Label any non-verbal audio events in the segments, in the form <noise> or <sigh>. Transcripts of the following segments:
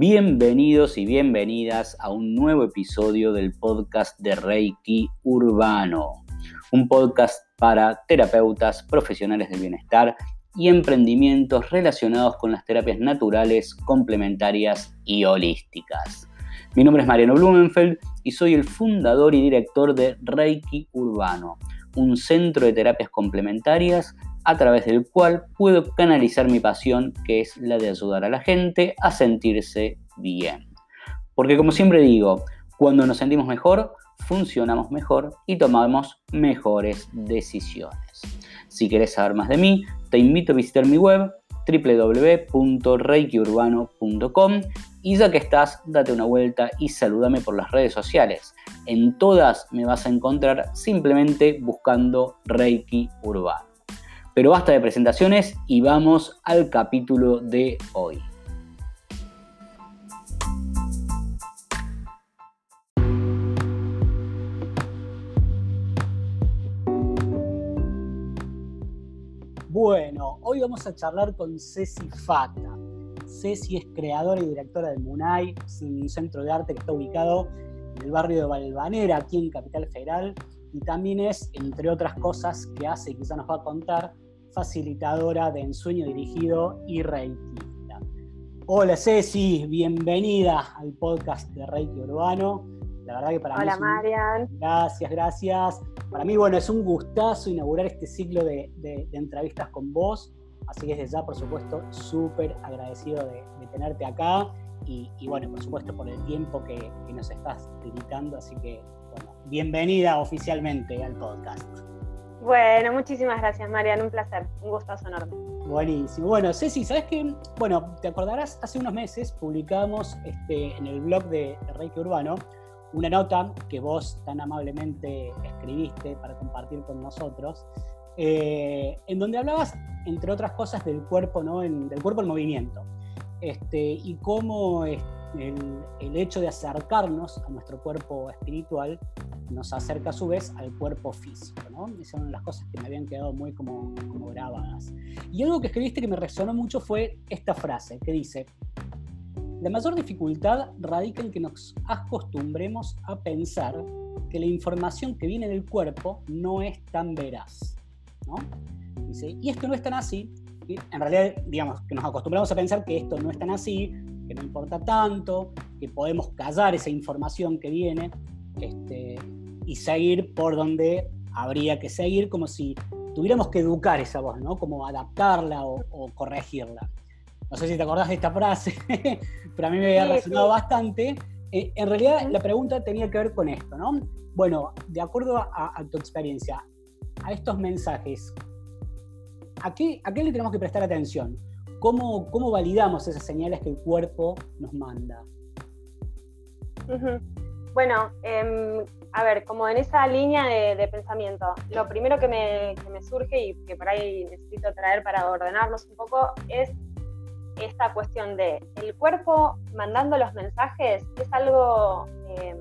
Bienvenidos y bienvenidas a un nuevo episodio del podcast de Reiki Urbano, un podcast para terapeutas, profesionales del bienestar y emprendimientos relacionados con las terapias naturales, complementarias y holísticas. Mi nombre es Mariano Blumenfeld y soy el fundador y director de Reiki Urbano, un centro de terapias complementarias a través del cual puedo canalizar mi pasión, que es la de ayudar a la gente a sentirse bien. Porque como siempre digo, cuando nos sentimos mejor, funcionamos mejor y tomamos mejores decisiones. Si querés saber más de mí, te invito a visitar mi web www.reikiurbano.com y ya que estás, date una vuelta y salúdame por las redes sociales. En todas me vas a encontrar simplemente buscando Reiki Urbano. Pero basta de presentaciones y vamos al capítulo de hoy. Bueno, hoy vamos a charlar con Ceci Fata. Ceci es creadora y directora del MUNAI, un centro de arte que está ubicado en el barrio de Valvanera, aquí en Capital Federal, y también es, entre otras cosas que hace quizá nos va a contar, facilitadora de ensueño dirigido y reikista. Hola Ceci, bienvenida al podcast de Reiki Urbano. La verdad que para Hola, mí. Marian. Gracias, gracias. Para mí, bueno, es un gustazo inaugurar este ciclo de, entrevistas con vos. Así que desde ya, por supuesto, súper agradecido de, tenerte acá. Y, bueno, por supuesto, por el tiempo que, que nos estás dedicando. Así que, bueno, bienvenida oficialmente al podcast. Bueno, muchísimas gracias, Marian. Un placer, un gustazo enorme. Buenísimo. Bueno, Ceci, ¿sabes qué? Bueno, te acordarás, hace unos meses publicamos este, en el blog de, Reiki Urbano una nota que vos tan amablemente escribiste para compartir con nosotros, eh, en donde hablabas, entre otras cosas, del cuerpo, ¿no? del cuerpo en movimiento. Este, y cómo el, el, hecho de acercarnos a nuestro cuerpo espiritual nos acerca a su vez al cuerpo físico. ¿no? Esas son las cosas que me habían quedado muy como, como grabadas. Y algo que escribiste que me resonó mucho fue esta frase que dice, la mayor dificultad radica en que nos acostumbremos a pensar que la información que viene del cuerpo no es tan veraz. ¿no? Dice, y esto no es tan así. En realidad, digamos, que nos acostumbramos a pensar que esto no es tan así, que no importa tanto, que podemos callar esa información que viene. Este, y seguir por donde habría que seguir, como si tuviéramos que educar esa voz, ¿no? Como adaptarla o, corregirla. No sé si te acordás de esta frase, <laughs> pero a mí me había resonado bastante. Eh, en realidad la pregunta tenía que ver con esto, ¿no? Bueno, de acuerdo a, tu experiencia, a estos mensajes, ¿a qué, ¿a qué, le tenemos que prestar atención? ¿Cómo, ¿Cómo, validamos esas señales que el cuerpo nos manda? Bueno, eh, a ver, como en esa línea de, pensamiento, lo primero que me, surge y que por ahí necesito traer para ordenarnos un poco es esta cuestión de el cuerpo mandando los mensajes es algo em,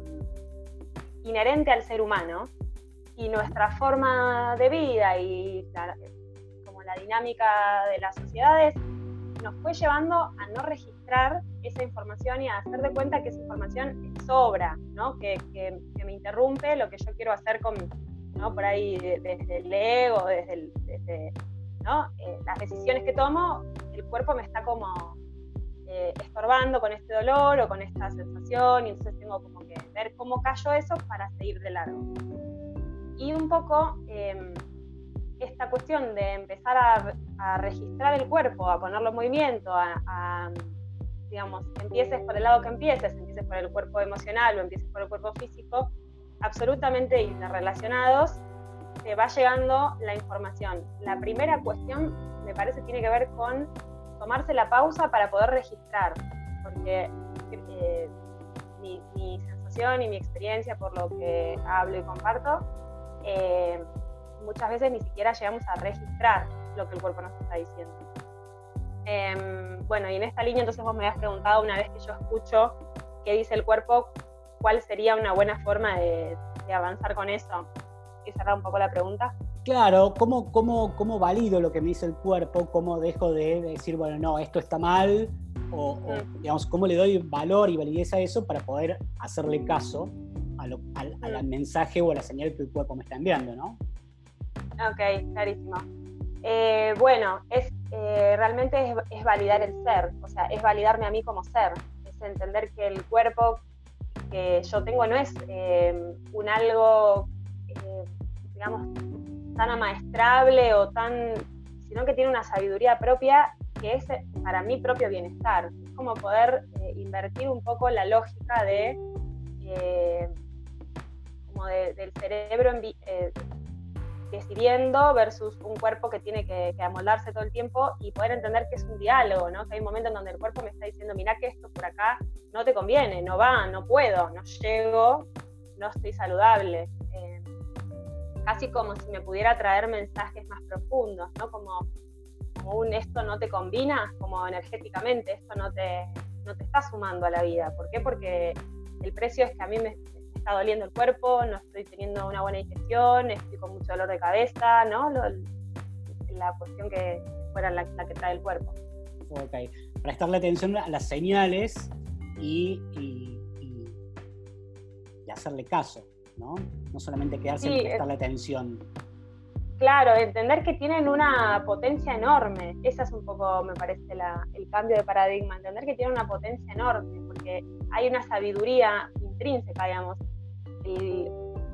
inherente al ser humano y nuestra forma de vida y como la dinámica de las sociedades nos fue llevando a no registrar esa información y a hacer de cuenta que esa información sobra, ¿no? que, me interrumpe lo que yo quiero hacer con, ¿no? por ahí desde el ego, desde. Eh, las decisiones que tomo, el cuerpo me está como eh, estorbando con este dolor o con esta sensación y entonces tengo como que ver cómo callo eso para seguir de largo. Y un poco em, esta cuestión de empezar a, registrar el cuerpo, a ponerlo en movimiento, a, digamos, empieces por el lado que empieces, empieces por el cuerpo emocional o empieces por el cuerpo físico, absolutamente interrelacionados, te va llegando la información. La primera cuestión me parece tiene que ver con tomarse la pausa para poder registrar, porque eh, mi, sensación y mi experiencia por lo que hablo y comparto, eh, muchas veces ni siquiera llegamos a registrar lo que el cuerpo nos está diciendo. Em, bueno, y en esta línea entonces vos me habías preguntado una vez que yo escucho qué dice el cuerpo, cuál sería una buena forma de, avanzar con eso. ¿Y cerrar un poco la pregunta? Claro, ¿cómo, cómo, ¿cómo valido lo que me dice el cuerpo? ¿Cómo dejo de decir, bueno, no, esto está mal, O, mm. digamos, cómo le doy valor y validez a eso para poder hacerle caso al, al, mm. mensaje o a la señal que el cuerpo me está enviando, ¿no? Ok, clarísimo. Eh, bueno, es, eh, realmente es, validar el ser, o sea, es validarme a mí como ser, es entender que el cuerpo que yo tengo no es eh, un algo, digamos, tan amaestrable o tan, sino que tiene una sabiduría propia que es para mi propio bienestar. Es como poder invertir un poco la lógica de, como del cerebro en, decidiendo versus un cuerpo que tiene que, amoldarse todo el tiempo y poder entender que es un diálogo, ¿no? Que hay un momento en donde el cuerpo me está diciendo, mira que esto por acá no te conviene, no va, no puedo, no llego, no estoy saludable. Eh, casi como si me pudiera traer mensajes más profundos, ¿no? Como, como un esto no te combina, como energéticamente, esto no te, no te está sumando a la vida. ¿Por qué? Porque el precio es que a mí me, está doliendo el cuerpo, no estoy teniendo una buena digestión, estoy con mucho dolor de cabeza, ¿no? la cuestión que fuera la, que trae el cuerpo. Ok, prestarle atención a las señales y, hacerle caso, ¿no? No solamente quedarse en prestarle atención. Claro, entender que tienen una potencia enorme. Ese es un poco, me parece, el cambio de paradigma. Entender que tienen una potencia enorme, porque hay una sabiduría intrínseca, digamos,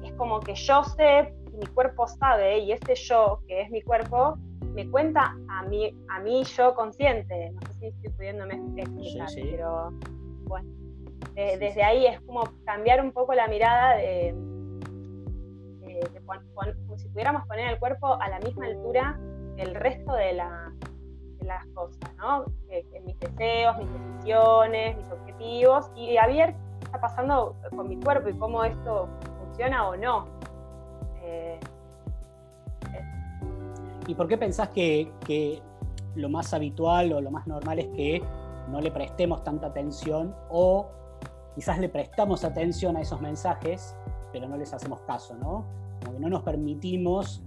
es como que yo sé, mi cuerpo sabe, y ese yo, que es mi cuerpo, me cuenta a mí, a mí yo consciente. No sé si estoy pudiéndome explicar, pero bueno. desde ahí es como cambiar un poco la mirada de, como si pudiéramos poner el cuerpo a la misma altura que el resto de, las cosas, ¿no? mis deseos, mis decisiones, mis objetivos, y abierto está pasando con mi cuerpo y cómo esto funciona o no. Eh, ¿Y por qué pensás que, lo más habitual o lo más normal es que no le prestemos tanta atención o quizás le prestamos atención a esos mensajes, pero no les hacemos caso, ¿no? Como que no nos permitimos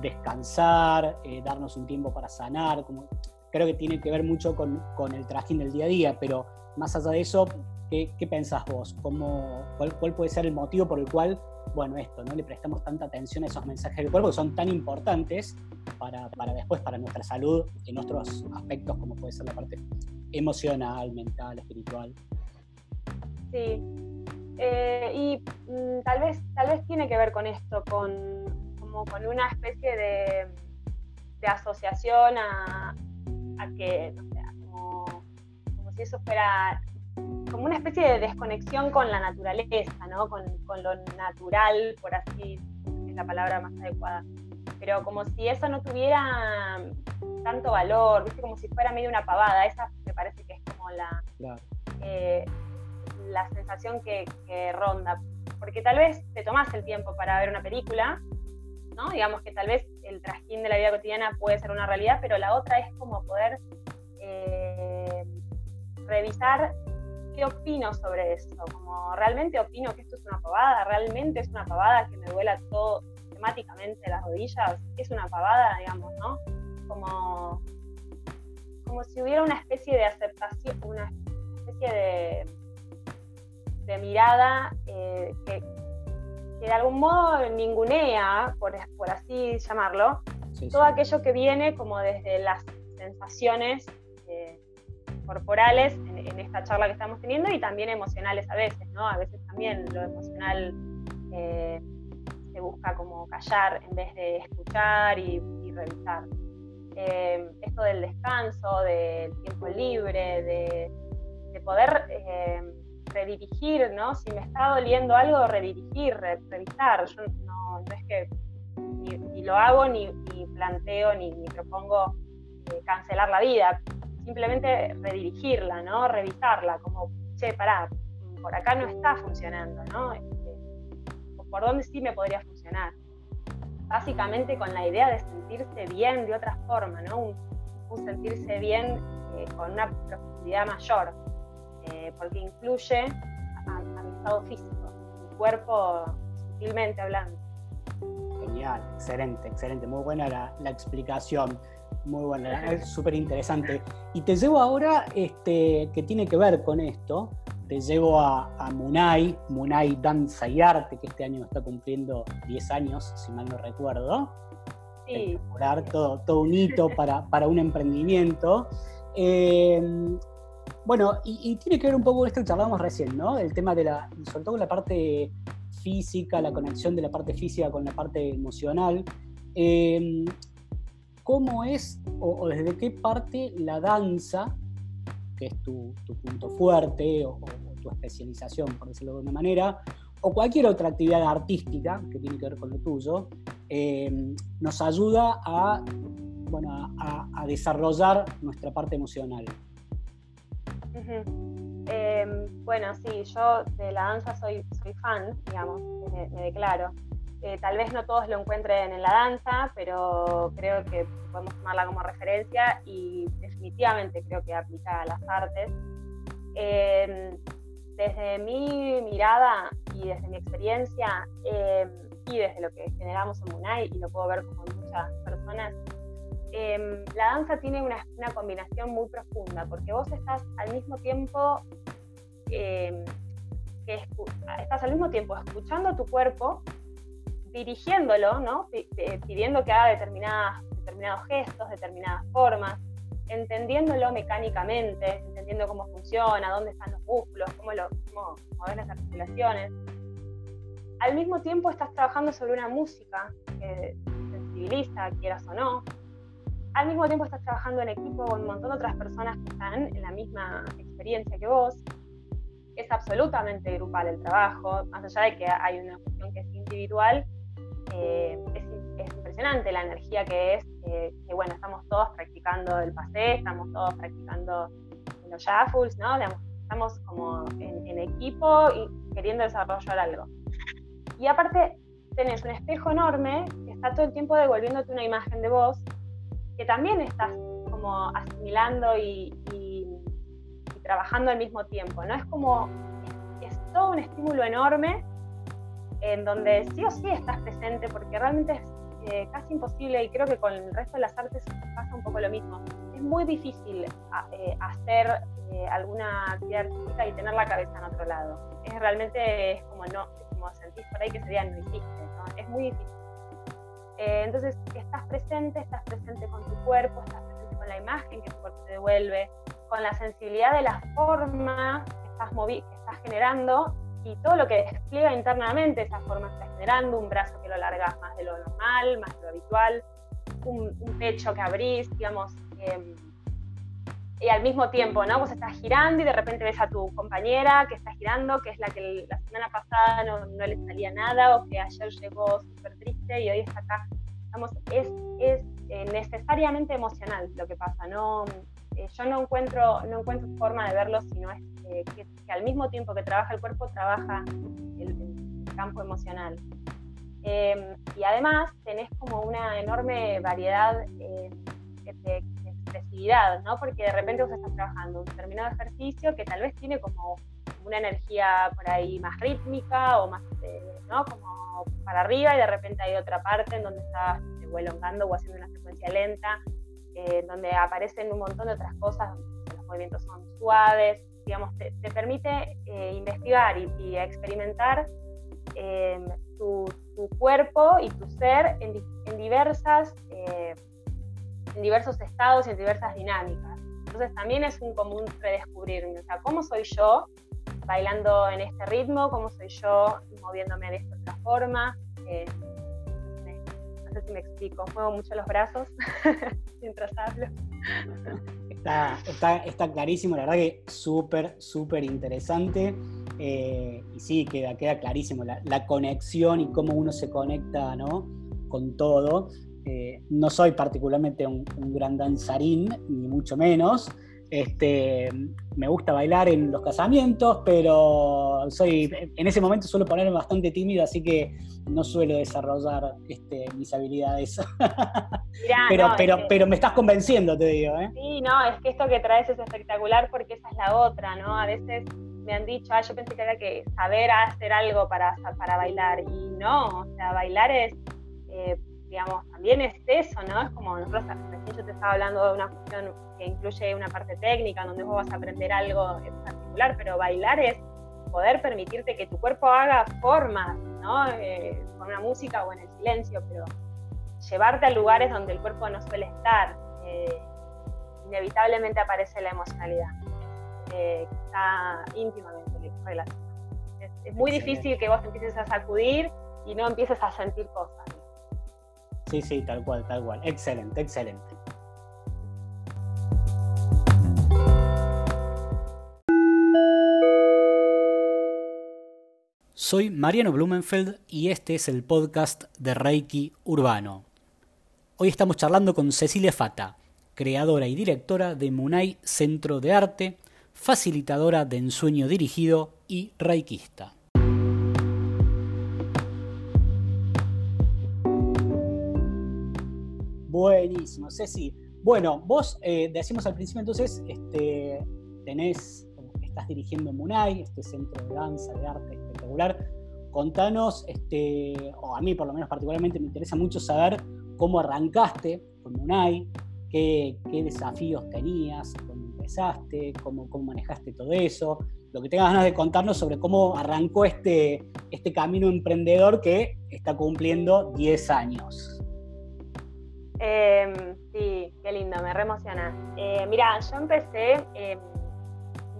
descansar, eh, darnos un tiempo para sanar, como, creo que tiene que ver mucho con, con el trajín del día a día, pero más allá de eso, ¿Qué, pensás vos? ¿Cómo, cuál, puede ser el motivo por el cual, bueno, esto, no le prestamos tanta atención a esos mensajes del cuerpo que son tan importantes para, después, para nuestra salud en otros aspectos, como puede ser la parte emocional, mental, espiritual? Sí. Eh, y mm, tal, vez, tal vez tiene que ver con esto, con, como con una especie de, asociación a, que, no sé, como si eso fuera como una especie de desconexión con la naturaleza, ¿no? Con, lo natural, por así es la palabra más adecuada. Pero como si eso no tuviera tanto valor, ¿viste? como si fuera medio una pavada. Esa me parece que es como la, eh, la sensación que, ronda. Porque tal vez te tomas el tiempo para ver una película, ¿no? Digamos que tal vez el trajín de la vida cotidiana puede ser una realidad, pero la otra es como poder eh, revisar qué opino sobre esto, como realmente opino que esto es una pavada, realmente es una pavada que me duela todo temáticamente las rodillas, es una pavada, digamos, ¿no? Como, como si hubiera una especie de aceptación, una especie de, de mirada eh, que, de algún modo ningunea, por, por así llamarlo, todo aquello que viene como desde las sensaciones eh, corporales en, esta charla que estamos teniendo y también emocionales a veces, ¿no? A veces también lo emocional eh, se busca como callar en vez de escuchar y, revisar. Eh, esto del descanso, del tiempo libre, de, poder eh, redirigir, ¿no? Si me está doliendo algo, redirigir, revisar. Yo no, es que ni, lo hago, ni, planteo, ni, ni propongo cancelar la vida simplemente redirigirla, ¿no? Revisarla, como, che, pará, por acá no está funcionando, ¿no? Este, ¿Por dónde sí me podría funcionar? Básicamente con la idea de sentirse bien de otra forma, ¿no? Un, sentirse bien eh, con una profundidad mayor, eh, porque incluye a, mi estado físico, mi cuerpo sutilmente hablando. Genial, excelente, excelente. Muy buena la, explicación. Muy buena, es súper interesante. Y te llevo ahora, este, que tiene que ver con esto, te llevo a, Munay, Munay Danza y Arte, que este año está cumpliendo 10 años, si mal no recuerdo. Sí. Todo, todo un hito <laughs> para, para un emprendimiento. Eh, bueno, y, tiene que ver un poco con esto que charlábamos recién, ¿no? El tema de la, sobre todo la parte física, la conexión de la parte física con la parte emocional. Eh, ¿Cómo es o, desde qué parte la danza, que es tu, punto fuerte o, tu especialización, por decirlo de una manera, o cualquier otra actividad artística que tiene que ver con lo tuyo, eh, nos ayuda a, bueno, a desarrollar nuestra parte emocional? Em, bueno, sí, yo de la danza soy, soy fan, digamos, me, declaro. Eh, tal vez no todos lo encuentren en la danza, pero creo que podemos tomarla como referencia y definitivamente creo que aplica a las artes. Em, desde mi mirada y desde mi experiencia em, y desde lo que generamos en Munay, y lo puedo ver como muchas personas, Em, la danza tiene una, combinación muy profunda, porque vos estás al mismo tiempo em, que estás al mismo tiempo escuchando tu cuerpo, dirigiéndolo, ¿no? pidiendo que haga determinadas, determinados gestos, determinadas formas, entendiéndolo mecánicamente, entendiendo cómo funciona, dónde están los músculos, cómo, lo, cómo mover las articulaciones. Al mismo tiempo estás trabajando sobre una música que sensibiliza, quieras o no, al mismo tiempo estás trabajando en equipo con un montón de otras personas que están en la misma experiencia que vos. Es absolutamente grupal el trabajo, más allá de que hay una cuestión que es individual, eh, es, impresionante la energía que es, que bueno, estamos todos practicando el pasé, estamos todos practicando los shuffles, ¿no? estamos como en, en equipo y queriendo desarrollar algo. Y aparte tenés un espejo enorme que está todo el tiempo devolviéndote una imagen de vos que también estás como asimilando y, trabajando al mismo tiempo, ¿no? Es como, es, todo un estímulo enorme en donde sí o sí estás presente, porque realmente es eh, casi imposible, y creo que con el resto de las artes pasa un poco lo mismo. Es muy difícil eh, hacer eh, alguna actividad artística y tener la cabeza en otro lado. Es realmente es como no, como sentís por ahí que sería no hiciste, ¿no? Es muy difícil. Eh, entonces, estás presente, estás presente con tu cuerpo, estás presente con la imagen que tu cuerpo te devuelve, con la sensibilidad de la forma que estás, que estás generando y todo lo que despliega internamente esa forma que estás generando, un brazo que lo largas más de lo normal, más de lo habitual, un, pecho que abrís, digamos. Em, y al mismo tiempo, ¿no? Vos estás girando y de repente ves a tu compañera que está girando, que es la que la semana pasada no, no le salía nada o que ayer llegó súper triste y hoy está acá. Vamos, es, es eh, necesariamente emocional lo que pasa, ¿no? Eh, yo no encuentro, no encuentro forma de verlo, sino es que, al mismo tiempo que trabaja el cuerpo, trabaja el, campo emocional. Em, y además tenés como una enorme variedad eh, de expresividad, ¿no? Porque de repente vos estás trabajando un determinado ejercicio que tal vez tiene como una energía por ahí más rítmica o más, eh, ¿no? Como para arriba y de repente hay otra parte en donde estás elongando o haciendo una secuencia lenta, eh, donde aparecen un montón de otras cosas, los movimientos son suaves, digamos, te, permite eh, investigar y, experimentar em, tu, cuerpo y tu ser en, diversas en diversos estados y en diversas dinámicas. Entonces también es un común redescubrirme, o sea, ¿cómo soy yo bailando en este ritmo? ¿Cómo soy yo moviéndome de esta otra forma? Sé me explico, muevo mucho los brazos <laughs> mientras hablo. Está, está, está, clarísimo, la verdad que súper, súper interesante. Eh, y sí, queda, queda clarísimo la, la, conexión y cómo uno se conecta ¿no? con todo. Eh, no soy particularmente un, gran danzarín, ni mucho menos. Este, me gusta bailar en los casamientos, pero soy, en ese momento suelo ponerme bastante tímido, así que no suelo desarrollar este, mis habilidades. <laughs> pero, pero, pero me estás convenciendo, te digo. ¿eh? Sí, no, es que esto que traes es espectacular porque esa es la otra, ¿no? A veces me han dicho, ah, yo pensé que había que saber hacer algo para, para bailar, y no, o sea, bailar es eh, digamos, también es eso, ¿no? Es como nosotros, recién yo te estaba hablando de una cuestión que incluye una parte técnica, donde vos vas a aprender algo en particular, pero bailar es poder permitirte que tu cuerpo haga formas, ¿no? Eh, con una música o en el silencio, pero llevarte a lugares donde el cuerpo no suele estar, eh, inevitablemente aparece la emocionalidad, eh, que está íntimamente relacionada. Es, muy difícil que vos empieces a sacudir y no empieces a sentir cosas. Sí, sí, tal cual, tal cual. Excelente, excelente. Soy Mariano Blumenfeld y este es el podcast de Reiki Urbano. Hoy estamos charlando con Cecilia Fata, creadora y directora de Munay Centro de Arte, facilitadora de ensueño dirigido y reikista. Buenísimo, Ceci. Bueno, vos eh, decimos al principio entonces, este, tenés, estás dirigiendo Munay, este centro de danza, de arte espectacular. Contanos, este, o a mí por lo menos particularmente me interesa mucho saber cómo arrancaste con Munay, qué, desafíos tenías, cómo empezaste, cómo, cómo, manejaste todo eso, lo que tengas ganas de contarnos sobre cómo arrancó este, este camino emprendedor que está cumpliendo 10 años. Em, sí, qué lindo, me reemociona. Eh, mira, yo empecé en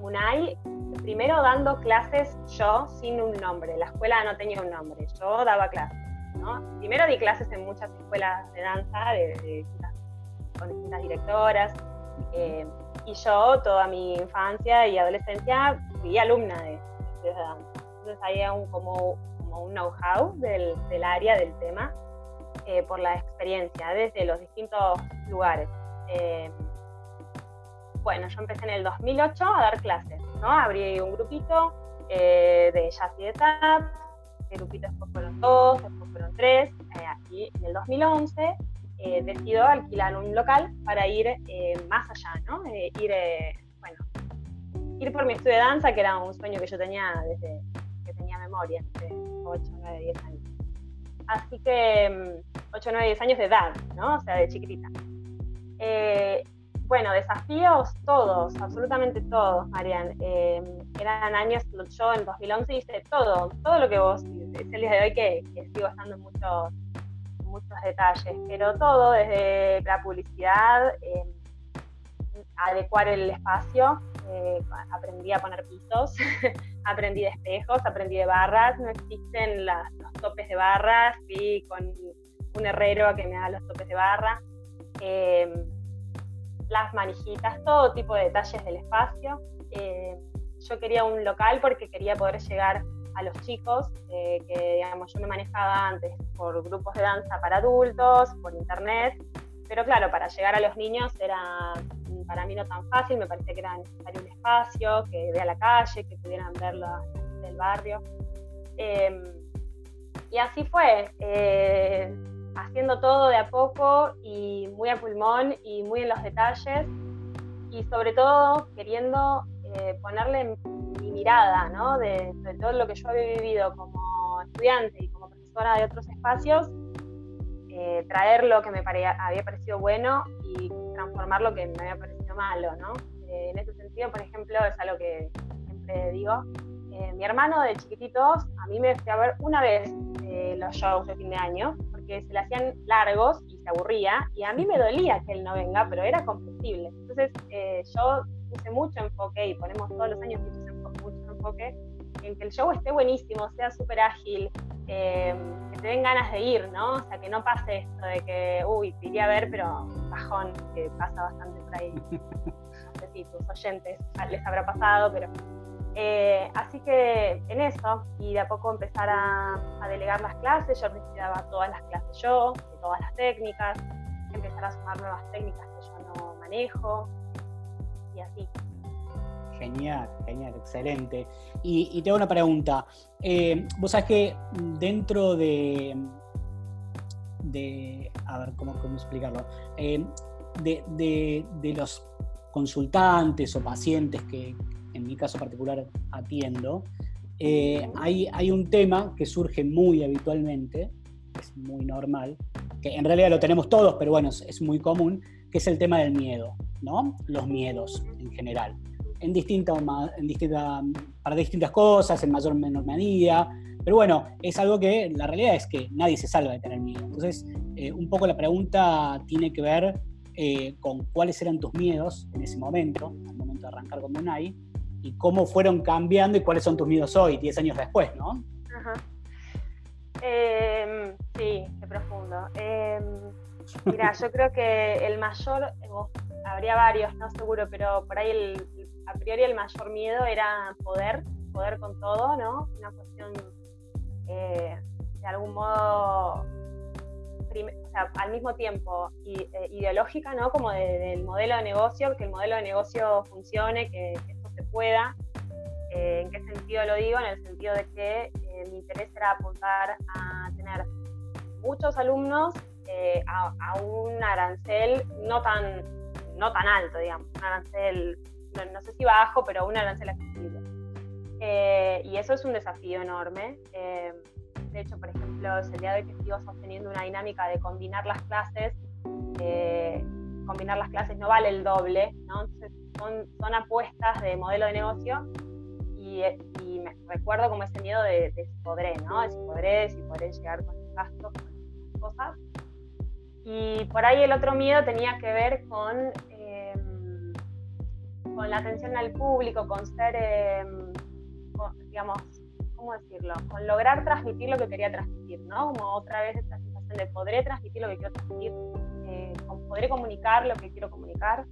Munay primero dando clases yo sin un nombre. La escuela no tenía un nombre, yo daba clases. ¿no? Primero di clases en muchas escuelas de danza de, con distintas directoras. Eh, y yo toda mi infancia y adolescencia fui alumna de, de danza. Entonces había un, como, como un know-how del, del área, del tema. Eh, por la experiencia desde los distintos lugares. Eh, bueno, yo empecé en el 2008 a dar clases, ¿no? Abrí un grupito eh, de jazz y de tap, el grupito después fueron dos, después fueron tres, y en el 2011 decido alquilar un local para ir más allá, ¿no? ir, bueno, ir por mi estudio de danza, que era un sueño que yo tenía desde que tenía memoria, de 8, 9, 10 años. Así que 8, 9, 10 años de edad, ¿no? O sea, de chiquitita. Eh, bueno, desafíos todos, absolutamente todos, Marian. Eh, eran años, yo en 2011 hice todo, todo lo que vos, es el día de hoy que, sigo estando muchos, muchos detalles, pero todo desde la publicidad, eh, adecuar el espacio, aprendí a poner pisos, <laughs> aprendí de espejos, aprendí de barras, no existen los topes de barras, fui con un herrero que me haga los topes de barra, em, las manijitas, todo tipo de detalles del espacio. Em, yo quería un local porque quería poder llegar a los chicos, eh, que digamos yo me manejaba antes por grupos de danza para adultos, por internet, pero claro, para llegar a los niños era para mí no tan fácil, me parecía que era necesario un espacio, que vea la calle, que pudieran ver del barrio. Em, y así fue, eh, haciendo todo de a poco y muy a pulmón y muy en los detalles y sobre todo queriendo eh, ponerle mi mirada ¿no? de, todo lo que yo había vivido como estudiante y como profesora de otros espacios, eh, traer lo que me había parecido bueno y transformar lo que me había parecido malo, ¿no? Eh, en ese sentido, por ejemplo, es algo que siempre digo. Eh, mi hermano de chiquititos, a mí me fui a ver una vez eh, los shows de fin de año, porque se le hacían largos y se aburría, y a mí me dolía que él no venga, pero era comprensible. Entonces, yo puse mucho enfoque, y ponemos todos los años mucho enfoque, que el show esté buenísimo, sea súper ágil, que te den ganas de ir, ¿no? O sea, que no pase esto de que, uy, te iría a ver, pero bajón, que pasa bastante por ahí. <laughs> No sé si tus oyentes les habrá pasado, pero. Eh, así que en eso, y de a poco empezar a, delegar las clases, yo daba todas las clases yo, de todas las técnicas, empezar a sumar nuevas técnicas que yo no manejo, y así. Genial, genial, excelente. Y, tengo una pregunta. Eh, vos sabés que dentro de, de a ver, ¿cómo, cómo explicarlo? Eh, de, los consultantes o pacientes que en mi caso particular atiendo, eh, hay, hay un tema que surge muy habitualmente, es muy normal, que en realidad lo tenemos todos, pero bueno, es, muy común, que es el tema del miedo, ¿no? Los miedos en general. En distinta, en distinta, para distintas cosas, en mayor o menor medida, pero bueno, es algo que la realidad es que nadie se salva de tener miedo. Entonces, eh, un poco la pregunta tiene que ver eh, con cuáles eran tus miedos en ese momento, al momento de arrancar con Monai, y cómo fueron cambiando y cuáles son tus miedos hoy, 10 años después, ¿no? Ajá. Em, sí, qué profundo. Em, mira, yo creo que el mayor, habría varios, no seguro, pero por ahí el, a priori el mayor miedo era poder, poder con todo, ¿no? Una cuestión eh, de algún modo al mismo tiempo eh, ideológica, ¿no? Como del modelo de negocio, que el modelo de negocio funcione, que, esto se pueda. Eh, ¿En qué sentido lo digo? En el sentido de que eh, mi interés era apuntar a tener muchos alumnos a, un arancel no tan, no tan alto, digamos, un arancel, no, sé si bajo, pero un arancel accesible. y eso es un desafío enorme. De hecho, por ejemplo, el día de hoy que sigo sosteniendo una dinámica de combinar las clases, eh, combinar las clases no vale el doble, ¿no? Entonces son, son apuestas de modelo de negocio y, y, me recuerdo como ese miedo de, de, si podré, ¿no? De si podré, si podré llegar con los gastos, con cosas. Y por ahí el otro miedo tenía que ver con, con la atención al público, con ser, em, digamos, ¿cómo decirlo? Con lograr transmitir lo que quería transmitir, ¿no? Como otra vez esta sensación de podré transmitir lo que quiero transmitir, eh, podré comunicar lo que quiero comunicar,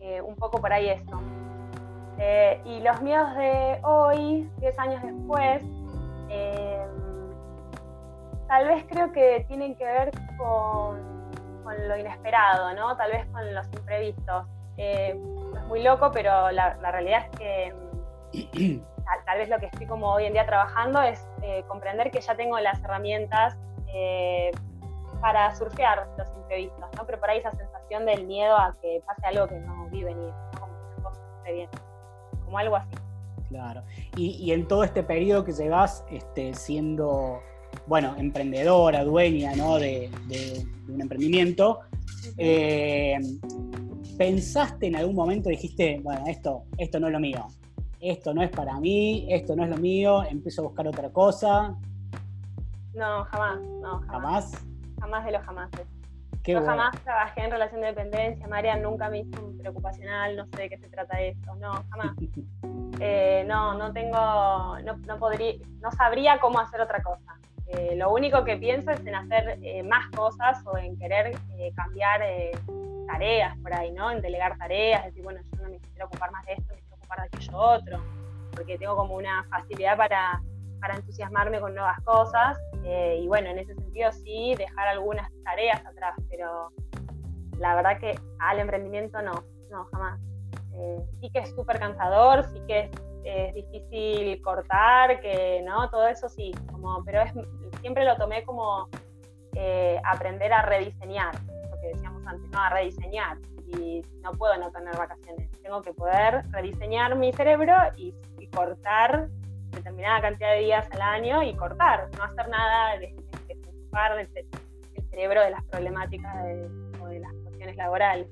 eh, un poco por ahí eso. Eh, y los miedos de hoy, 10 años después, tal vez creo que tienen que ver con, con, lo inesperado, ¿no? Tal vez con los imprevistos. Muy loco, pero la, la realidad es que <clears throat> tal, vez lo que estoy como hoy en día trabajando es eh, comprender que ya tengo las herramientas eh, para surfear los imprevistos, ¿no? Pero por ahí esa sensación del miedo a que pase algo que no vi venir, como que bien, como algo así. Claro. Y, en todo este periodo que llevas este, siendo, bueno, emprendedora, dueña, ¿no? De, un emprendimiento, eh, ¿pensaste en algún momento, dijiste, bueno, esto, esto no es lo mío, esto no es para mí, esto no es lo mío, empiezo a buscar otra cosa? No, jamás, no, jamás. ¿Jamás? de los jamases. Yo jamás trabajé en relación de dependencia, María nunca me hizo un preocupacional, no sé de qué se trata esto, no, jamás. <laughs> Eh, no, no tengo, no, podría, no sabría cómo hacer otra cosa. Eh, lo único que pienso es en hacer eh, más cosas o en querer cambiar tareas por ahí, ¿no? En delegar tareas, decir, bueno, yo no me quiero ocupar más de esto, para aquello otro, porque tengo como una facilidad para, para entusiasmarme con nuevas cosas. Eh, y bueno, en ese sentido sí, dejar algunas tareas atrás, pero la verdad que al emprendimiento no, no, jamás. Eh, sí que es súper cansador, sí que es, difícil cortar, que no, todo eso sí, como, pero es, siempre lo tomé como eh, aprender a rediseñar, que decíamos antes, ¿no? A rediseñar y no puedo no tener vacaciones. Tengo que poder rediseñar mi cerebro y, cortar determinada cantidad de días al año y cortar, no hacer nada de, ocupar el, cerebro de las problemáticas o de las cuestiones laborales.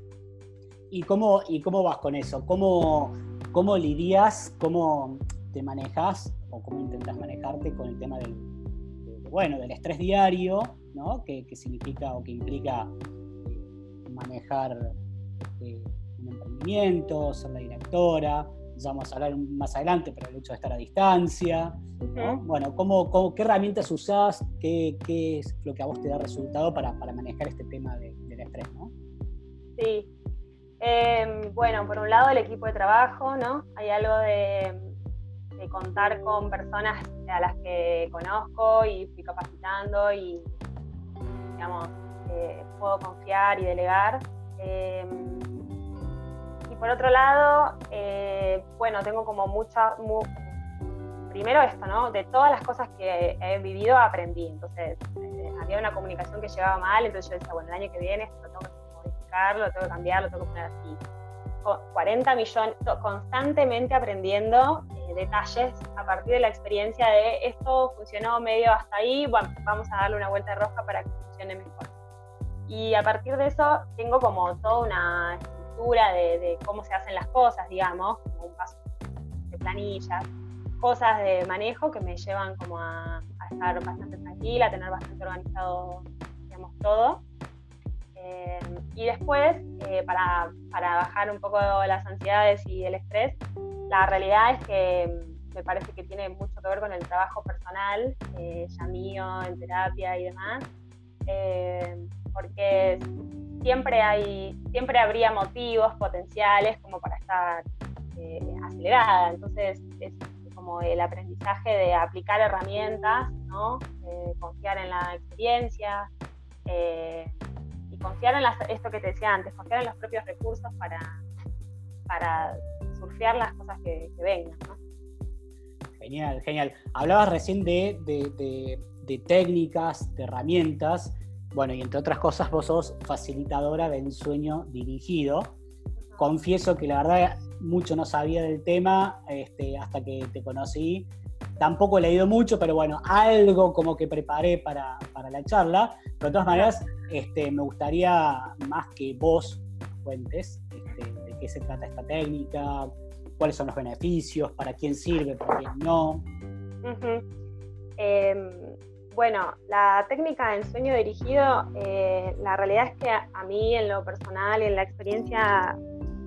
¿Y cómo, ¿Y cómo vas con eso? ¿Cómo, cómo lidias, cómo te manejas o cómo intentas manejarte con el tema del, bueno, del estrés diario, ¿no? que, significa o que implica eh, manejar un emprendimiento, ser la directora, ya vamos a hablar más adelante, pero el hecho de estar a distancia, Bueno, ¿cómo, qué herramientas usás? Qué, es lo que a vos te da resultado para, manejar este tema del estrés, ¿no? Sí. Em, bueno, por un lado el equipo de trabajo, ¿no? Hay algo de, contar con personas a las que conozco y fui capacitando y, digamos, eh, puedo confiar y delegar. Em, y por otro lado, eh, bueno, tengo como mucha, primero esto, ¿no? De todas las cosas que he vivido aprendí. Entonces, eh, había una comunicación que llevaba mal, entonces yo decía, bueno, el año que viene esto lo tengo que modificar, lo tengo que cambiar, lo tengo que poner así. 40 millones, constantemente aprendiendo eh, detalles a partir de la experiencia de esto funcionó medio hasta ahí, bueno, vamos a darle una vuelta de rosca para que funcione mejor. Y a partir de eso tengo como toda una estructura de, cómo se hacen las cosas, digamos, como un paso de planillas, cosas de manejo que me llevan como a, estar bastante tranquila, a tener bastante organizado, digamos, todo. Eh, y después, eh, para, para bajar un poco las ansiedades y el estrés, la realidad es que me parece que tiene mucho que ver con el trabajo personal, eh, ya mío, en terapia y demás, eh, porque siempre, hay, siempre habría motivos potenciales como para estar eh, acelerada, entonces es como el aprendizaje de aplicar herramientas, ¿no? confiar en la experiencia y confiar en las, esto que te decía antes, confiar en los propios recursos para, para surfear las cosas que, vengan. ¿no? Genial, genial. Hablabas recién de, técnicas, de herramientas. Bueno, y entre otras cosas, vos sos facilitadora del sueño dirigido. Confieso que la verdad mucho no sabía del tema este, hasta que te conocí. Tampoco he leído mucho, pero bueno, algo como que preparé para, la charla. Pero de todas maneras, este, me gustaría más que vos cuentes este, de qué se trata esta técnica, cuáles son los beneficios, para quién sirve, para quién no. Em, bueno, la técnica del sueño dirigido, eh, la realidad es que a, mí en lo personal y en la experiencia,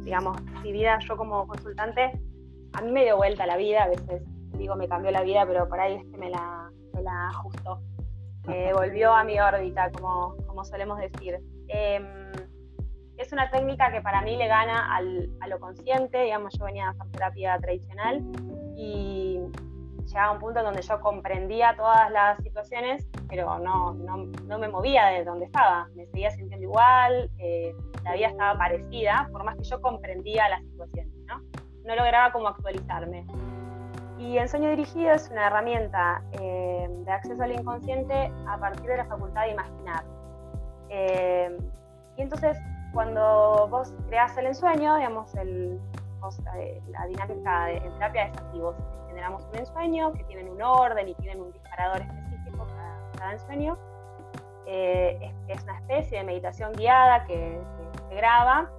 digamos, vivida yo como consultante, a mí me dio vuelta la vida, a veces digo me cambió la vida, pero por ahí es que me la, me la ajustó. <laughs> Eh, volvió a mi órbita, como, como solemos decir. Em, es una técnica que para mí le gana al, a lo consciente, digamos, yo venía a hacer terapia tradicional y llegaba un punto donde yo comprendía todas las situaciones, pero no, no, no me movía de donde estaba, me seguía sintiendo igual, eh, la vida estaba parecida, por más que yo comprendía las situaciones, ¿no? No lograba como actualizarme. Y el sueño dirigido es una herramienta eh, de acceso al inconsciente a partir de la facultad de imaginar. Eh, y entonces cuando vos creas el ensueño, digamos, el, eh, la dinámica de, en terapia es así, vos generamos un ensueño que tienen un orden y tienen un disparador específico para cada ensueño. Eh, es, una especie de meditación guiada que, se graba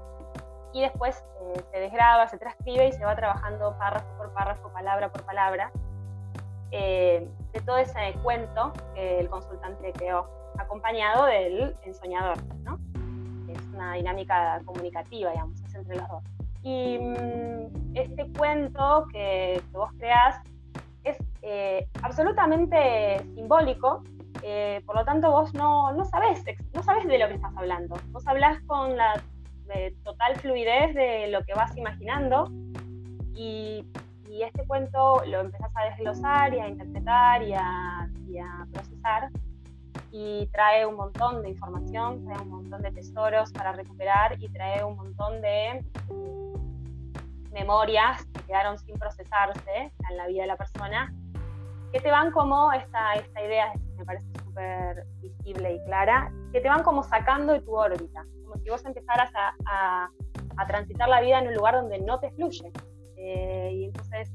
y después eh, se desgraba, se transcribe y se va trabajando párrafo por párrafo, palabra por palabra, de todo ese cuento que el consultante creó, acompañado del ensoñador. ¿no? es una dinámica comunicativa, digamos, es entre los dos. Y mm, este cuento que, vos creás es eh, absolutamente simbólico, eh, por lo tanto vos no, no, sabés, no sabés de lo que estás hablando. Vos hablás con la total fluidez de lo que vas imaginando y, y, este cuento lo empezás a desglosar y a interpretar y a, y a procesar y trae un montón de información, trae un montón de tesoros para recuperar y trae un montón de memorias que quedaron sin procesarse en la vida de la persona, que te van como esta, esta idea, me parece súper visible y clara, que te van como sacando de tu órbita, como si vos empezaras a, a, transitar la vida en un lugar donde no te fluye. Eh, y entonces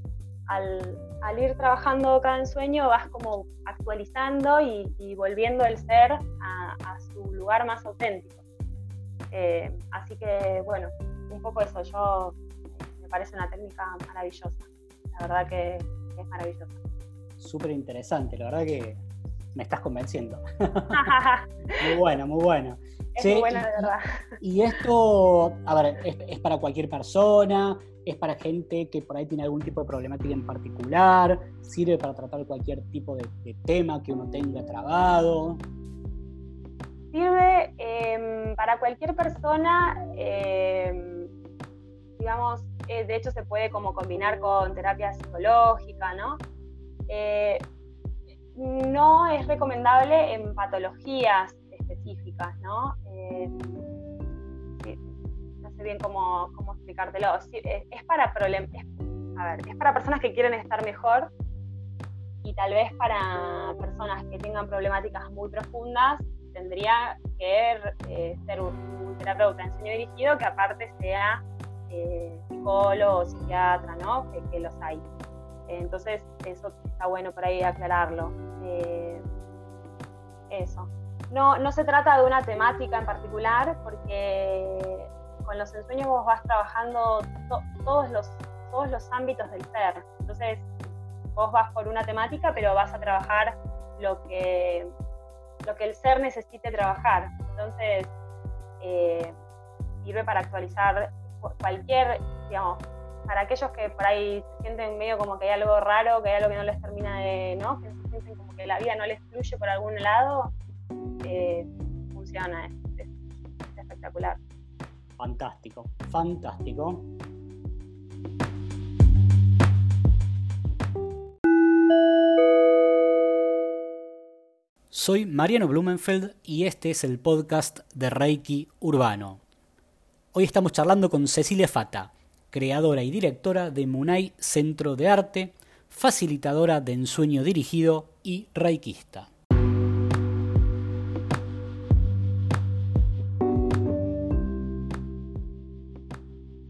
al, ir trabajando cada ensueño vas como actualizando y, volviendo el ser a, su lugar más auténtico. Eh, así que bueno, un poco eso, yo parece una técnica maravillosa, la verdad que, es maravillosa. Súper interesante, la verdad que me estás convenciendo. <laughs> muy bueno, muy bueno. Es muy buena, de verdad. Y esto, a ver, es, para cualquier persona, es para gente que por ahí tiene algún tipo de problemática en particular, sirve para tratar cualquier tipo de, tema que uno tenga trabado. Sirve em, para cualquier persona, em, digamos, eh, de hecho se puede como combinar con terapia psicológica, ¿no? Eh, no es recomendable en patologías específicas, ¿no? Eh, no sé bien cómo, cómo explicártelo. Es, para a ver, es para personas que quieren estar mejor y tal vez para personas que tengan problemáticas muy profundas tendría que ser un, terapeuta en sueño dirigido que aparte sea eh, psicólogo o psiquiatra, ¿no? Que, los hay. Entonces, eso está bueno por ahí aclararlo. eso. no, no se trata de una temática en particular, porque con los ensueños vos vas trabajando todos, los, todos los ámbitos del ser. Entonces, vos vas por una temática, pero vas a trabajar lo que, lo que el ser necesite trabajar. Entonces, eh, sirve para actualizar cualquier, digamos, para aquellos que por ahí se sienten medio como que hay algo raro, que hay algo que no les termina de, ¿no? Que se sienten como que la vida no les fluye por algún lado, eh, funciona, es, espectacular. Fantástico, fantástico. Soy Mariano Blumenfeld y este es el podcast de Reiki Urbano. Hoy estamos charlando con Cecilia Fata, creadora y directora de Munay Centro de Arte, facilitadora de ensueño dirigido y reikista.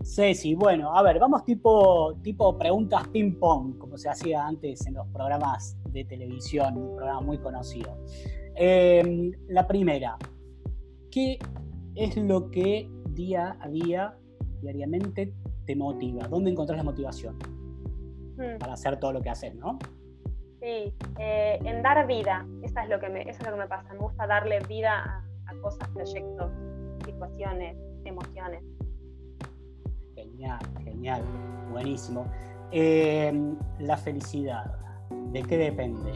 Ceci, bueno, a ver, vamos tipo, tipo preguntas ping-pong, como se hacía antes en los programas de televisión, un programa muy conocido. Em, la primera, ¿qué es lo que día a día, diariamente, te motiva? ¿Dónde encontrás la motivación hmm. para hacer todo lo que haces, no? Sí, eh, en dar vida, eso es, lo que me, eso es lo que me pasa, me gusta darle vida a cosas, proyectos, situaciones, emociones. Genial, genial, buenísimo. Em, la felicidad, ¿de qué depende?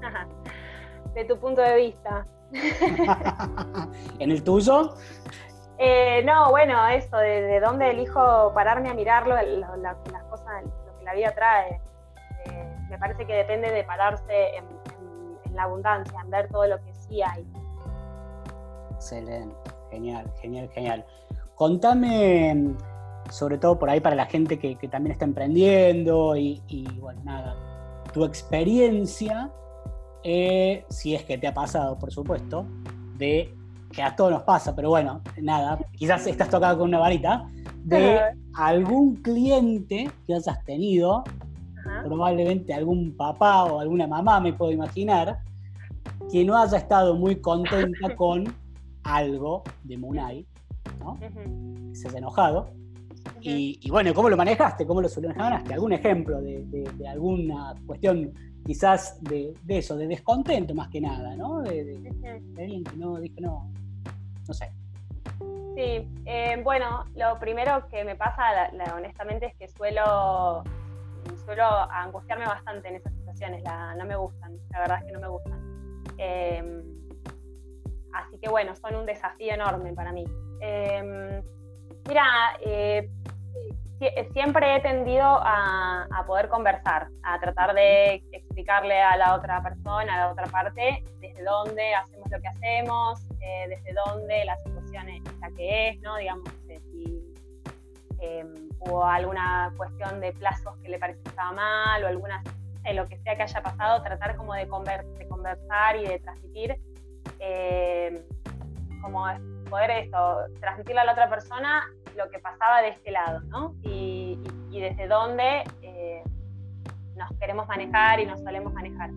<laughs> de tu punto de vista. <laughs> ¿En el tuyo? <laughs> Eh, no, bueno, eso, de, dónde elijo pararme a mirarlo, las cosas, lo que la vida trae. Eh, me parece que depende de pararse en, la abundancia, en ver todo lo que sí hay. Excelente, genial, genial, genial. Contame, sobre todo por ahí para la gente que, también está emprendiendo y, bueno, nada, tu experiencia, eh, si es que te ha pasado, por supuesto, de que a todos nos pasa, pero bueno, nada, quizás estás tocado con una varita, de algún cliente que hayas tenido, probablemente algún papá o alguna mamá, me puedo imaginar, que no haya estado muy contenta <laughs> con algo de Munay ¿no? Se ha enojado. Y, bueno, ¿cómo lo manejaste? ¿Cómo lo solucionaste? ¿Algún ejemplo de, alguna cuestión quizás de, eso, de descontento más que nada, ¿no? De, alguien que no dijo no, no sé. Sí, eh, bueno, lo primero que me pasa, honestamente, es que suelo, suelo angustiarme bastante en esas situaciones, no me gustan, la verdad es que no me gustan. Eh, así que bueno, son un desafío enorme para mí. Em, mira, eh, siempre he tendido a, poder conversar, a tratar de explicarle a la otra persona, a la otra parte, desde dónde hacemos lo que hacemos, eh, desde dónde la situación es la que es, ¿no? Digamos, si em, hubo alguna cuestión de plazos que le pareció que estaba mal o alguna, lo que sea que haya pasado, tratar como de, conversar y de transmitir em, como poder esto, transmitirle a la otra persona lo que pasaba de este lado, ¿no? Y, desde dónde eh, nos queremos manejar y nos solemos manejar.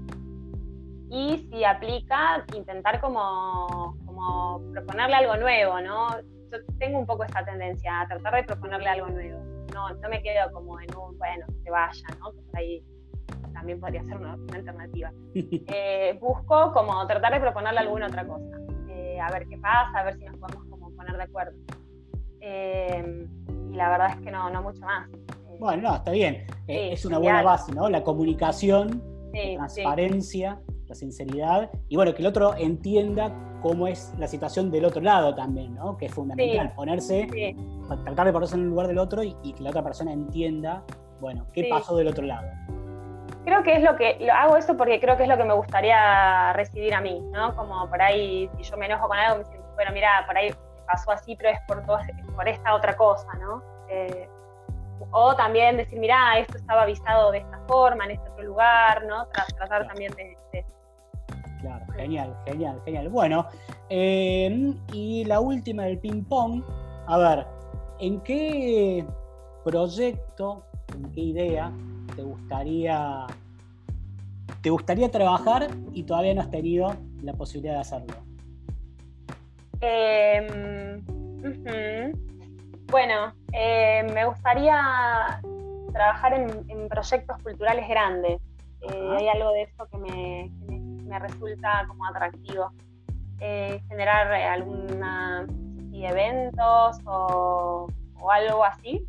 Y si aplica, intentar como, como proponerle algo nuevo, ¿no? Yo tengo un poco esa tendencia a tratar de proponerle algo nuevo. No, no me quedo como en un, bueno, que se vaya, ¿no? Por ahí también podría ser una, alternativa. <laughs> Eh, busco como tratar de proponerle alguna otra cosa a ver qué pasa, a ver si nos podemos como poner de acuerdo. Eh, y la verdad es que no, no mucho más. Eh, bueno, no, está bien. Eh, es una buena base, ¿no? La comunicación, la transparencia, la sinceridad. Y bueno, que el otro entienda cómo es la situación del otro lado también, ¿no? Que es fundamental. Ponerse, tratar de ponerse en el lugar del otro y, que la otra persona entienda, bueno, qué pasó del otro lado creo que es lo que lo hago eso porque creo que es lo que me gustaría recibir a mí, ¿no? Como por ahí, si yo me enojo con algo, me dicen, bueno, mira, por ahí pasó así, pero es por, todo, por esta otra cosa, ¿no? Eh, o también decir, mira, esto estaba avisado de esta forma, en este otro lugar, ¿no? tratar también de, Claro, genial, genial, genial. Bueno, em, y la última del ping-pong, a ver, ¿en qué proyecto, en qué idea te gustaría, te gustaría trabajar y todavía no has tenido la posibilidad de hacerlo? Em, bueno, eh, me gustaría trabajar en, proyectos culturales grandes. Eh, hay algo de eso que me, resulta como atractivo. Eh, generar alguna eventos o, algo así.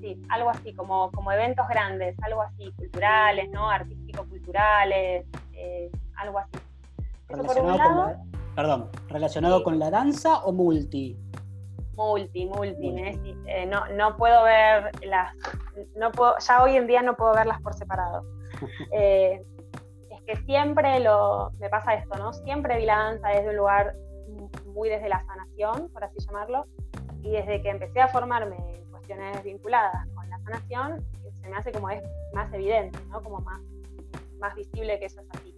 sí, algo así, como, como eventos grandes, algo así, culturales, ¿no? Artístico-culturales, algo así. Relacionado con la, perdón, ¿relacionado con la danza o multi? Multi, multi, eh, no, no puedo ver las, no puedo, ya hoy en día no puedo verlas por separado. <laughs> Eh, es que siempre lo, me pasa esto, ¿no? Siempre vi la danza desde un lugar muy desde la sanación, por así llamarlo, y desde que empecé a formarme en cuestiones vinculadas con la sanación, se me hace como es más evidente, ¿no? Como más, más visible que eso es así.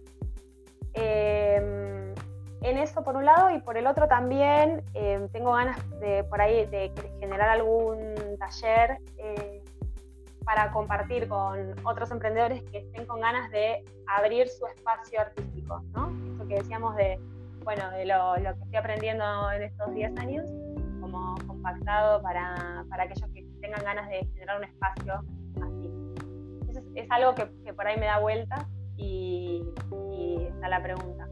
Em, en eso por un lado y por el otro también em, tengo ganas de por ahí de, generar algún taller eh, para compartir con otros emprendedores que estén con ganas de abrir su espacio artístico, ¿no? Eso que decíamos de, bueno, de lo, que estoy aprendiendo en estos 10 años, como compactado para, para, aquellos que tengan ganas de generar un espacio así. Eso es, es algo que, que por ahí me da vuelta y, está la pregunta.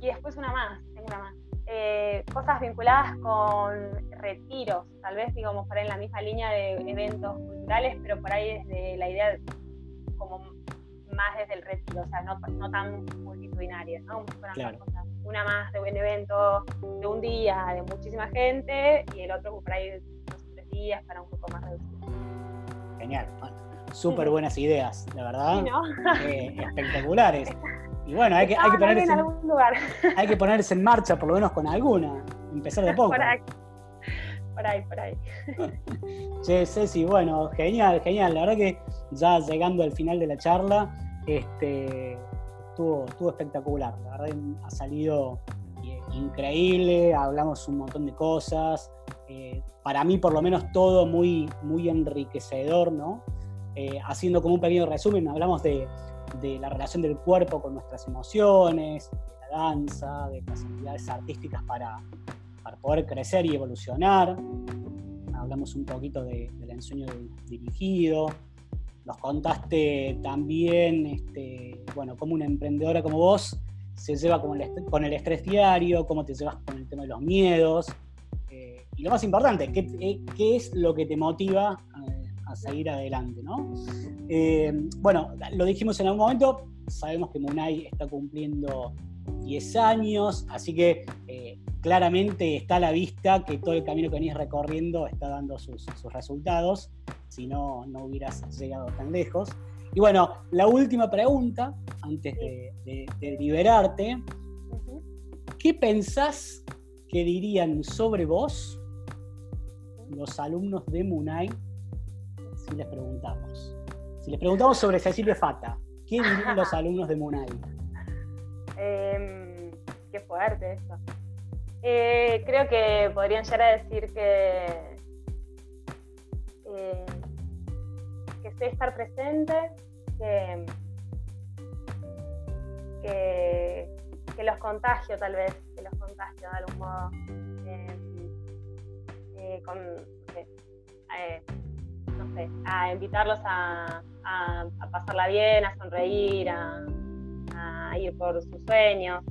Y después una más, tengo una más. Eh, cosas vinculadas con retiros, tal vez digamos por ahí en la misma línea de eventos culturales, pero por ahí desde la idea como más desde el retiro, o sea, no, no tan multitudinaria, ¿no? Una más de un evento de un día de muchísima gente y el otro por ahí dos o tres días para un poco más reducido. Genial súper buenas <laughs> ideas, la verdad. Eh, espectaculares. <laughs> Y bueno, hay que, hay que ponerse en, hay que ponerse en marcha por lo menos con alguna, empezar de <laughs> poco. Por ahí, por ahí. Por ahí. <laughs> che, Ceci, bueno, genial, genial. La verdad que ya llegando al final de la charla, este, estuvo, estuvo espectacular. La verdad ha salido eh, increíble, hablamos un montón de cosas. Eh, para mí, por lo menos, todo muy, muy enriquecedor, ¿no? Eh, haciendo como un pequeño resumen, hablamos de, la relación del cuerpo con nuestras emociones, de la danza, de las actividades artísticas para, poder crecer y evolucionar. Hablamos un poquito del ensueño dirigido. Nos contaste también, este, bueno, cómo una emprendedora como vos se lleva con el, estrés diario, cómo te llevas con el tema de los miedos. Eh, y lo más importante, ¿qué, ¿qué, es lo que te motiva a seguir adelante, ¿no? Eh, bueno, lo dijimos en algún momento, sabemos que Munay está cumpliendo 10 años, así que eh, claramente está a la vista que todo el camino que venís recorriendo está dando sus, resultados, si no, no hubieras llegado tan lejos. Y bueno, la última pregunta, antes de, liberarte, ¿qué pensás que dirían sobre vos los alumnos de Munay si les preguntamos? Si les preguntamos sobre Cecilia Fata, ¿qué dirían <laughs> los alumnos de Munay? Em, qué fuerte eso. Eh, creo que podrían llegar a decir que, eh, que sé estar presente, que, que, los contagio tal vez, que los contagio de algún modo. Em, eh, con, no sé, a invitarlos a, pasarla bien, a sonreír, a, ir por sus sueños.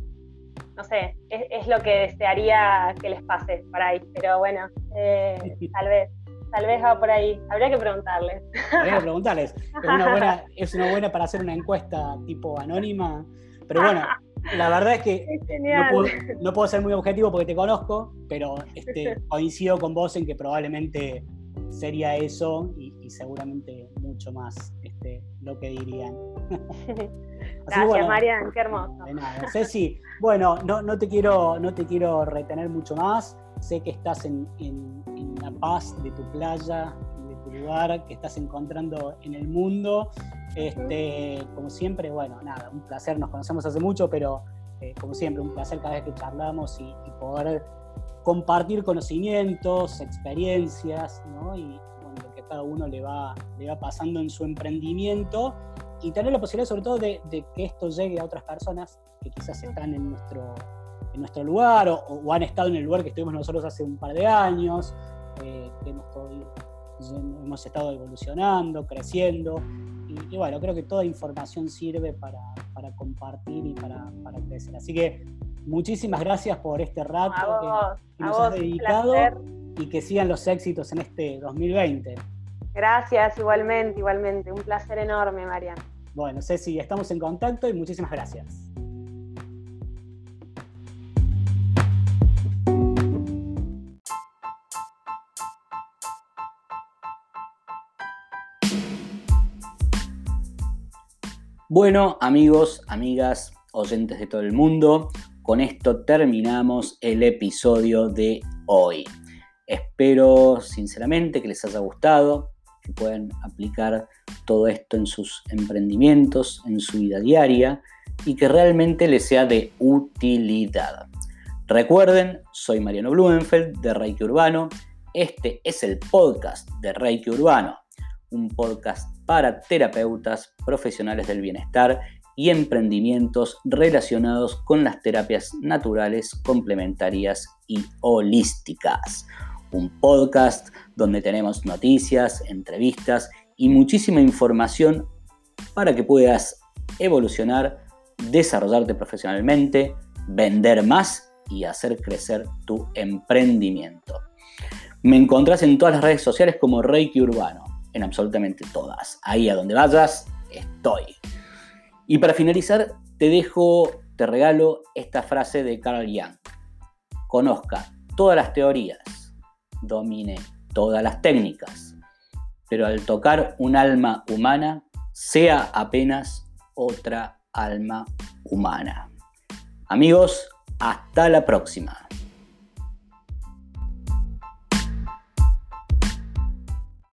No sé, es, lo que desearía que les pase por ahí, pero bueno, eh, <laughs> tal vez. Tal vez va por ahí. Habría que preguntarles. Habría que preguntarles. Es una, buena, <laughs> es una buena para hacer una encuesta tipo anónima. Pero bueno, la verdad es que <laughs> no, puedo, ser muy objetivo porque te conozco, pero este, coincido con vos en que probablemente sería eso y, seguramente mucho más este, lo que dirían. <laughs> Gracias, Marian, qué hermoso. De nada. Ceci, bueno, no, no, te quiero, no te quiero retener mucho más. Sé que estás en, la paz de tu playa, de tu lugar, que estás encontrando en el mundo. Este, como siempre, bueno, nada, un placer, nos conocemos hace mucho, pero eh, como siempre, un placer cada vez que charlamos y, y poder compartir conocimientos, experiencias, ¿no? y lo que cada uno le va, le va pasando en su emprendimiento y tener la posibilidad sobre todo de, que esto llegue a otras personas que quizás están en nuestro, en nuestro lugar o, han estado en el lugar que estuvimos nosotros hace un par de años, eh, que hemos, hemos, estado evolucionando, creciendo. Y, bueno, creo que toda información sirve para, para compartir y para, para, crecer. Así que muchísimas gracias por este rato que, nos has dedicado y que sigan los éxitos en este 2020. Gracias, igualmente, igualmente. Un placer enorme, Marian. Bueno, Ceci, estamos en contacto y muchísimas gracias. Bueno, amigos, amigas, oyentes de todo el mundo, con esto terminamos el episodio de hoy. Espero sinceramente que les haya gustado, que puedan aplicar todo esto en sus emprendimientos, en su vida diaria y que realmente les sea de utilidad. Recuerden, soy Mariano Blumenfeld de Reiki Urbano. Este es el podcast de Reiki Urbano, un podcast para terapeutas profesionales del bienestar y emprendimientos relacionados con las terapias naturales, complementarias y holísticas. Un podcast donde tenemos noticias, entrevistas y muchísima información para que puedas evolucionar, desarrollarte profesionalmente, vender más y hacer crecer tu emprendimiento. Me encontrás en todas las redes sociales como Reiki Urbano en absolutamente todas. Ahí a donde vayas, estoy. Y para finalizar, te dejo, te regalo esta frase de Carl Jung. Conozca todas las teorías, domine todas las técnicas, pero al tocar un alma humana, sea apenas otra alma humana. Amigos, hasta la próxima.